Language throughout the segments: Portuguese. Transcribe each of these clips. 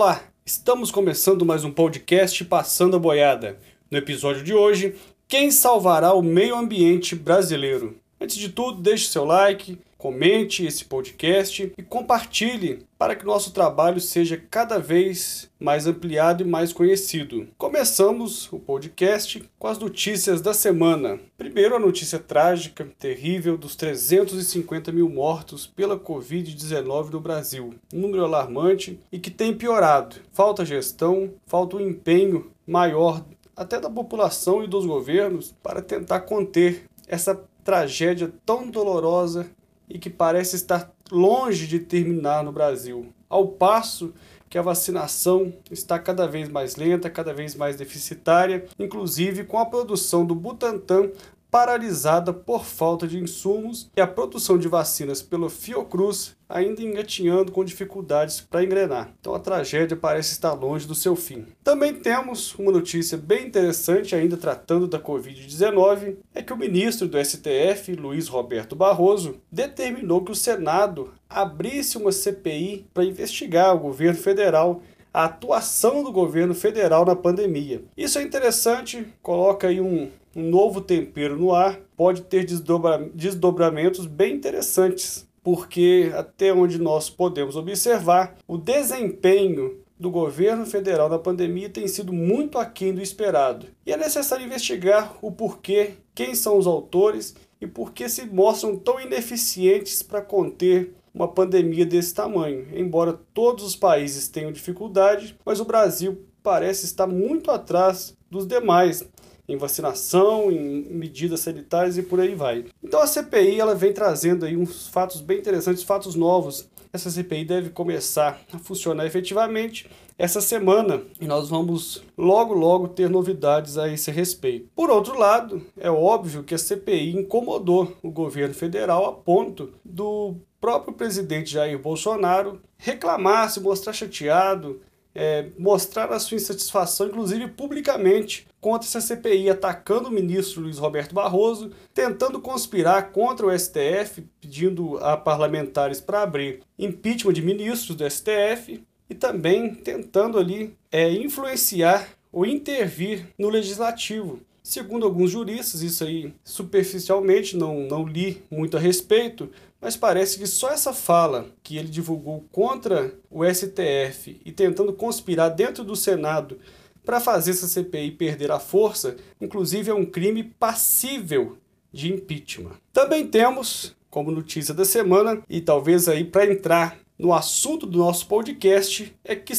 Olá, estamos começando mais um podcast Passando a Boiada. No episódio de hoje, quem salvará o meio ambiente brasileiro? Antes de tudo, deixe seu like, comente esse podcast e compartilhe para que nosso trabalho seja cada vez mais ampliado e mais conhecido. Começamos o podcast com as notícias da semana. Primeiro, a notícia trágica, terrível, dos 350 mil mortos pela Covid-19 no Brasil. Um número alarmante e que tem piorado. Falta gestão, falta um empenho maior até da população e dos governos para tentar conter essa tragédia tão dolorosa e que parece estar longe de terminar no Brasil. Ao passo que a vacinação está cada vez mais lenta, cada vez mais deficitária, inclusive com a produção do Butantan paralisada por falta de insumos e a produção de vacinas pelo Fiocruz ainda engatinhando com dificuldades para engrenar. Então a tragédia parece estar longe do seu fim. Também temos uma notícia bem interessante ainda tratando da Covid-19, é que o ministro do STF, Luiz Roberto Barroso, determinou que o Senado abrisse uma CPI para investigar o governo federal a atuação do governo federal na pandemia. Isso é interessante, coloca aí um, um novo tempero no ar, pode ter desdobra desdobramentos bem interessantes, porque até onde nós podemos observar, o desempenho do governo federal na pandemia tem sido muito aquém do esperado. E é necessário investigar o porquê, quem são os autores e por que se mostram tão ineficientes para conter uma pandemia desse tamanho. Embora todos os países tenham dificuldade, mas o Brasil parece estar muito atrás dos demais em vacinação, em medidas sanitárias e por aí vai. Então a CPI ela vem trazendo aí uns fatos bem interessantes, fatos novos. Essa CPI deve começar a funcionar efetivamente essa semana e nós vamos logo logo ter novidades a esse respeito. Por outro lado, é óbvio que a CPI incomodou o governo federal a ponto do próprio presidente Jair Bolsonaro reclamar, se mostrar chateado, é, mostrar a sua insatisfação, inclusive publicamente, contra essa CPI, atacando o ministro Luiz Roberto Barroso, tentando conspirar contra o STF, pedindo a parlamentares para abrir impeachment de ministros do STF e também tentando ali é, influenciar ou intervir no legislativo. Segundo alguns juristas, isso aí superficialmente não, não li muito a respeito, mas parece que só essa fala que ele divulgou contra o STF e tentando conspirar dentro do Senado para fazer essa CPI perder a força, inclusive é um crime passível de impeachment. Também temos, como notícia da semana, e talvez aí para entrar no assunto do nosso podcast, é que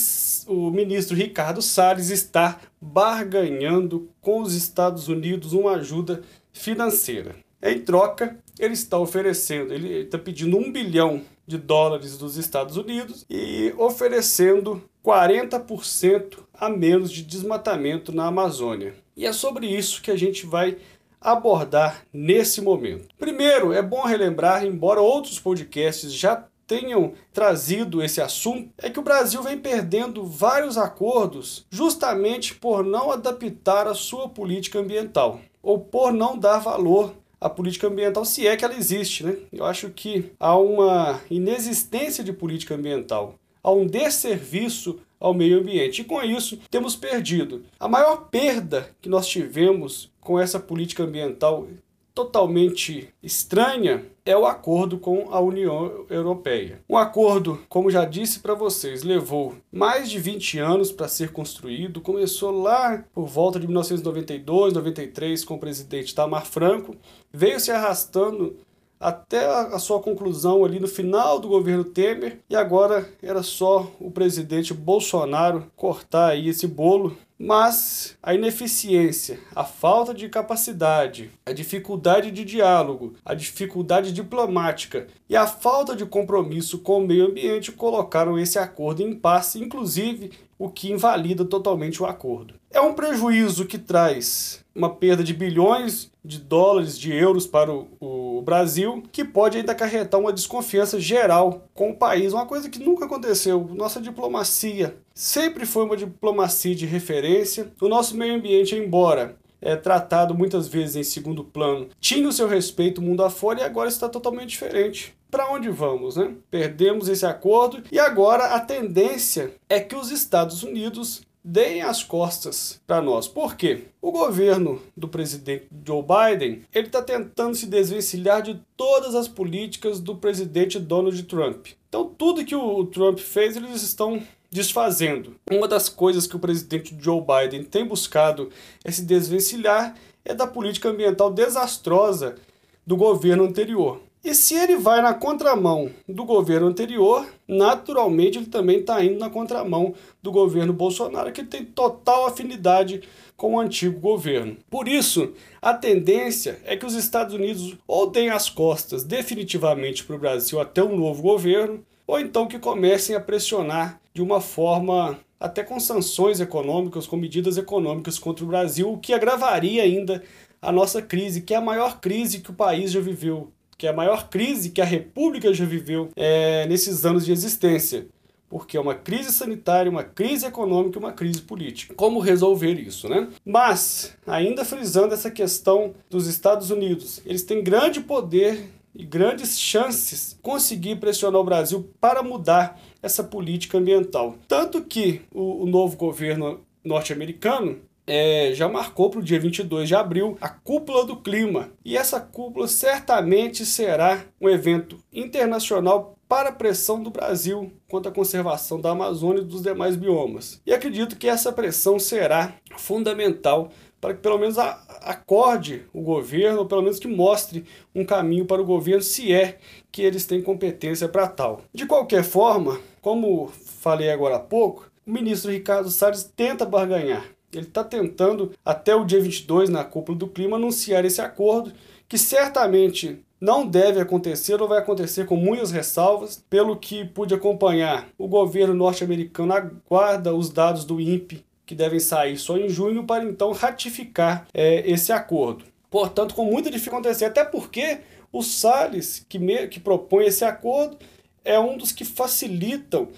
o ministro Ricardo Salles está barganhando com os Estados Unidos uma ajuda financeira. Em troca, ele está oferecendo, ele está pedindo um bilhão de dólares dos Estados Unidos e oferecendo 40% a menos de desmatamento na Amazônia. E é sobre isso que a gente vai abordar nesse momento. Primeiro, é bom relembrar, embora outros podcasts já tenham trazido esse assunto, é que o Brasil vem perdendo vários acordos justamente por não adaptar a sua política ambiental ou por não dar valor a política ambiental, se é que ela existe. Né? Eu acho que há uma inexistência de política ambiental, há um desserviço ao meio ambiente. E com isso, temos perdido. A maior perda que nós tivemos com essa política ambiental totalmente estranha é o acordo com a União Europeia. Um acordo, como já disse para vocês, levou mais de 20 anos para ser construído. Começou lá por volta de 1992, 93 com o presidente Tamar Franco, veio se arrastando até a sua conclusão ali no final do governo Temer e agora era só o presidente Bolsonaro cortar aí esse bolo mas a ineficiência, a falta de capacidade, a dificuldade de diálogo, a dificuldade diplomática e a falta de compromisso com o meio ambiente colocaram esse acordo em impasse, inclusive o que invalida totalmente o acordo. É um prejuízo que traz uma perda de bilhões de dólares, de euros para o, o, Brasil, que pode ainda acarretar uma desconfiança geral com o país, uma coisa que nunca aconteceu. Nossa diplomacia sempre foi uma diplomacia de referência. O nosso meio ambiente, embora é tratado muitas vezes em segundo plano, tinha o seu respeito mundo afora e agora está totalmente diferente. para onde vamos, né? Perdemos esse acordo e agora a tendência é que os Estados Unidos deem as costas para nós. Por quê? O governo do presidente Joe Biden ele está tentando se desvencilhar de todas as políticas do presidente Donald Trump. Então tudo que o Trump fez eles estão desfazendo. Uma das coisas que o presidente Joe Biden tem buscado é se desvencilhar é da política ambiental desastrosa do governo anterior. E se ele vai na contramão do governo anterior, naturalmente ele também está indo na contramão do governo Bolsonaro, que tem total afinidade com o antigo governo. Por isso, a tendência é que os Estados Unidos ou deem as costas definitivamente para o Brasil até um novo governo, ou então que comecem a pressionar de uma forma até com sanções econômicas, com medidas econômicas contra o Brasil, o que agravaria ainda a nossa crise, que é a maior crise que o país já viveu que é a maior crise que a República já viveu é, nesses anos de existência. Porque é uma crise sanitária, uma crise econômica e uma crise política. Como resolver isso, né? Mas, ainda frisando essa questão dos Estados Unidos, eles têm grande poder e grandes chances conseguir pressionar o Brasil para mudar essa política ambiental. Tanto que o, o novo governo norte-americano é, já marcou para o dia 22 de abril a Cúpula do Clima. E essa cúpula certamente será um evento internacional para a pressão do Brasil quanto à conservação da Amazônia e dos demais biomas. E acredito que essa pressão será fundamental para que pelo menos acorde o governo, ou pelo menos que mostre um caminho para o governo, se é que eles têm competência para tal. De qualquer forma, como falei agora há pouco, o ministro Ricardo Salles tenta barganhar. Ele está tentando, até o dia 22, na cúpula do clima, anunciar esse acordo, que certamente não deve acontecer ou vai acontecer com muitas ressalvas. Pelo que pude acompanhar, o governo norte-americano aguarda os dados do INPE, que devem sair só em junho, para então ratificar é, esse acordo. Portanto, com muita dificuldade acontecer, até porque o Salles, que, me, que propõe esse acordo, é um dos que facilitam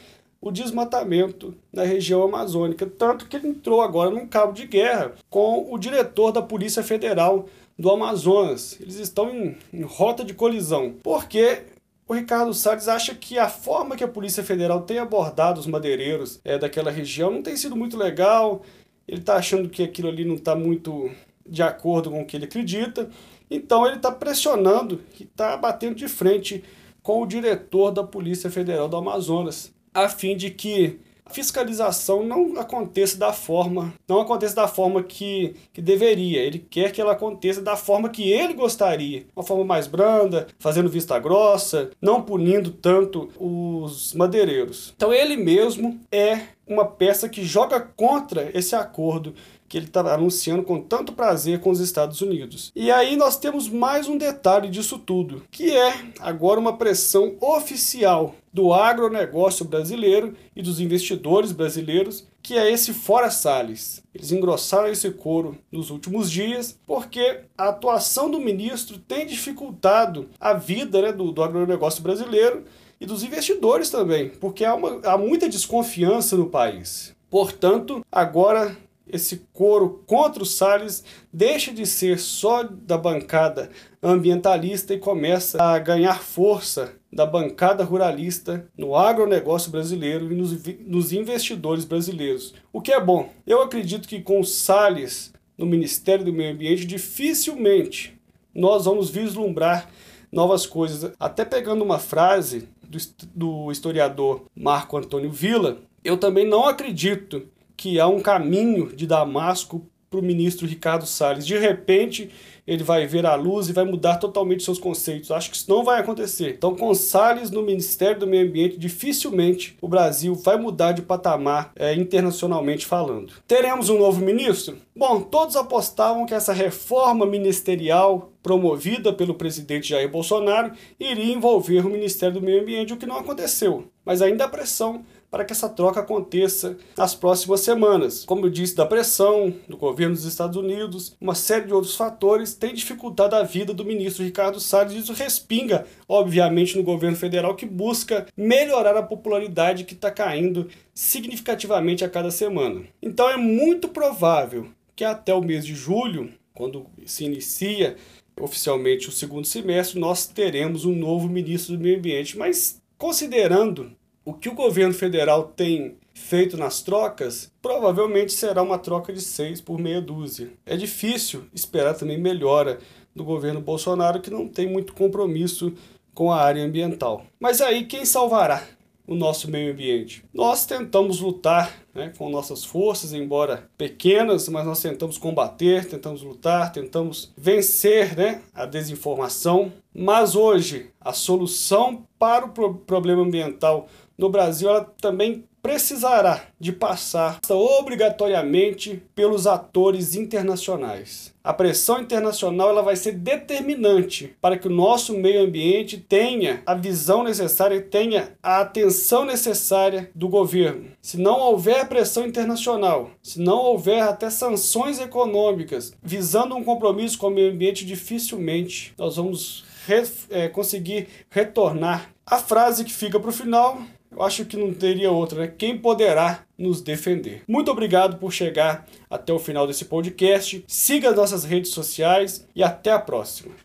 o desmatamento na região amazônica, tanto que ele entrou agora num cabo de guerra com o diretor da Polícia Federal do Amazonas. Eles estão em, em rota de colisão, porque o Ricardo Salles acha que a forma que a Polícia Federal tem abordado os madeireiros é, daquela região não tem sido muito legal. Ele está achando que aquilo ali não está muito de acordo com o que ele acredita. Então ele está pressionando e está batendo de frente com o diretor da Polícia Federal do Amazonas a fim de que fiscalização não aconteça da forma, não aconteça da forma que, que deveria. Ele quer que ela aconteça da forma que ele gostaria, uma forma mais branda, fazendo vista grossa, não punindo tanto os madeireiros. Então ele mesmo é uma peça que joga contra esse acordo que ele está anunciando com tanto prazer com os Estados Unidos. E aí nós temos mais um detalhe disso tudo, que é agora uma pressão oficial do agronegócio brasileiro e dos investidores brasileiros, que é esse fora Salles. Eles engrossaram esse couro nos últimos dias, porque a atuação do ministro tem dificultado a vida né, do, do agronegócio brasileiro e dos investidores também, porque há, uma, há muita desconfiança no país. Portanto, agora esse coro contra o Salles deixa de ser só da bancada ambientalista e começa a ganhar força da bancada ruralista no agronegócio brasileiro e nos, nos investidores brasileiros. O que é bom. Eu acredito que com o Salles no Ministério do Meio Ambiente, dificilmente nós vamos vislumbrar novas coisas. Até pegando uma frase do, do historiador Marco Antônio Villa, eu também não acredito que há um caminho de Damasco para o ministro Ricardo Salles. De repente, ele vai ver a luz e vai mudar totalmente seus conceitos. Acho que isso não vai acontecer. Então, com Salles no Ministério do Meio Ambiente, dificilmente o Brasil vai mudar de patamar é, internacionalmente falando. Teremos um novo ministro? Bom, todos apostavam que essa reforma ministerial promovida pelo presidente Jair Bolsonaro iria envolver o Ministério do Meio Ambiente, o que não aconteceu. Mas ainda há pressão para que essa troca aconteça nas próximas semanas. Como eu disse, da pressão do governo dos Estados Unidos, uma série de outros fatores tem dificultado a vida do ministro Ricardo Salles. Isso respinga, obviamente, no governo federal que busca melhorar a popularidade que está caindo significativamente a cada semana. Então é muito provável que até o mês de julho, quando se inicia oficialmente o segundo semestre, nós teremos um novo ministro do Meio Ambiente. Mas considerando o que o governo federal tem feito nas trocas, provavelmente será uma troca de seis por meia dúzia. É difícil esperar também melhora do governo Bolsonaro, que não tem muito compromisso com a área ambiental. Mas aí quem salvará o nosso meio ambiente? Nós tentamos lutar né, com nossas forças, embora pequenas, mas nós tentamos combater, tentamos lutar, tentamos vencer né, a desinformação. Mas hoje, a solução para o problema ambiental no Brasil ela também precisará de passar obrigatoriamente pelos atores internacionais. A pressão internacional ela vai ser determinante para que o nosso meio ambiente tenha a visão necessária, tenha a atenção necessária do governo. Se não houver pressão internacional, se não houver até sanções econômicas visando um compromisso com o meio ambiente, dificilmente nós vamos re, é, conseguir retornar. A frase que fica para o final eu acho que não teria outra, né? Quem poderá nos defender? Muito obrigado por chegar até o final desse podcast. Siga as nossas redes sociais e até a próxima.